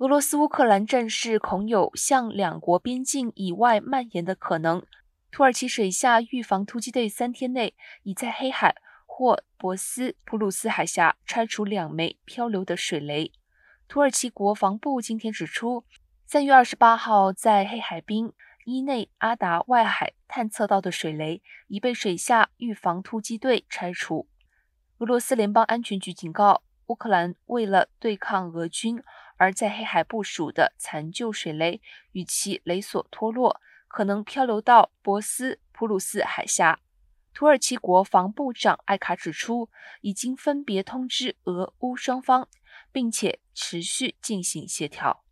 俄罗斯乌克兰战事恐有向两国边境以外蔓延的可能。土耳其水下预防突击队三天内已在黑海或博斯普鲁斯海峡拆除两枚漂流的水雷。土耳其国防部今天指出，三月二十八号在黑海滨伊内阿达外海探测到的水雷已被水下预防突击队拆除。俄罗斯联邦安全局警告，乌克兰为了对抗俄军。而在黑海部署的残旧水雷与其雷索脱落，可能漂流到博斯普鲁斯海峡。土耳其国防部长艾卡指出，已经分别通知俄乌双方，并且持续进行协调。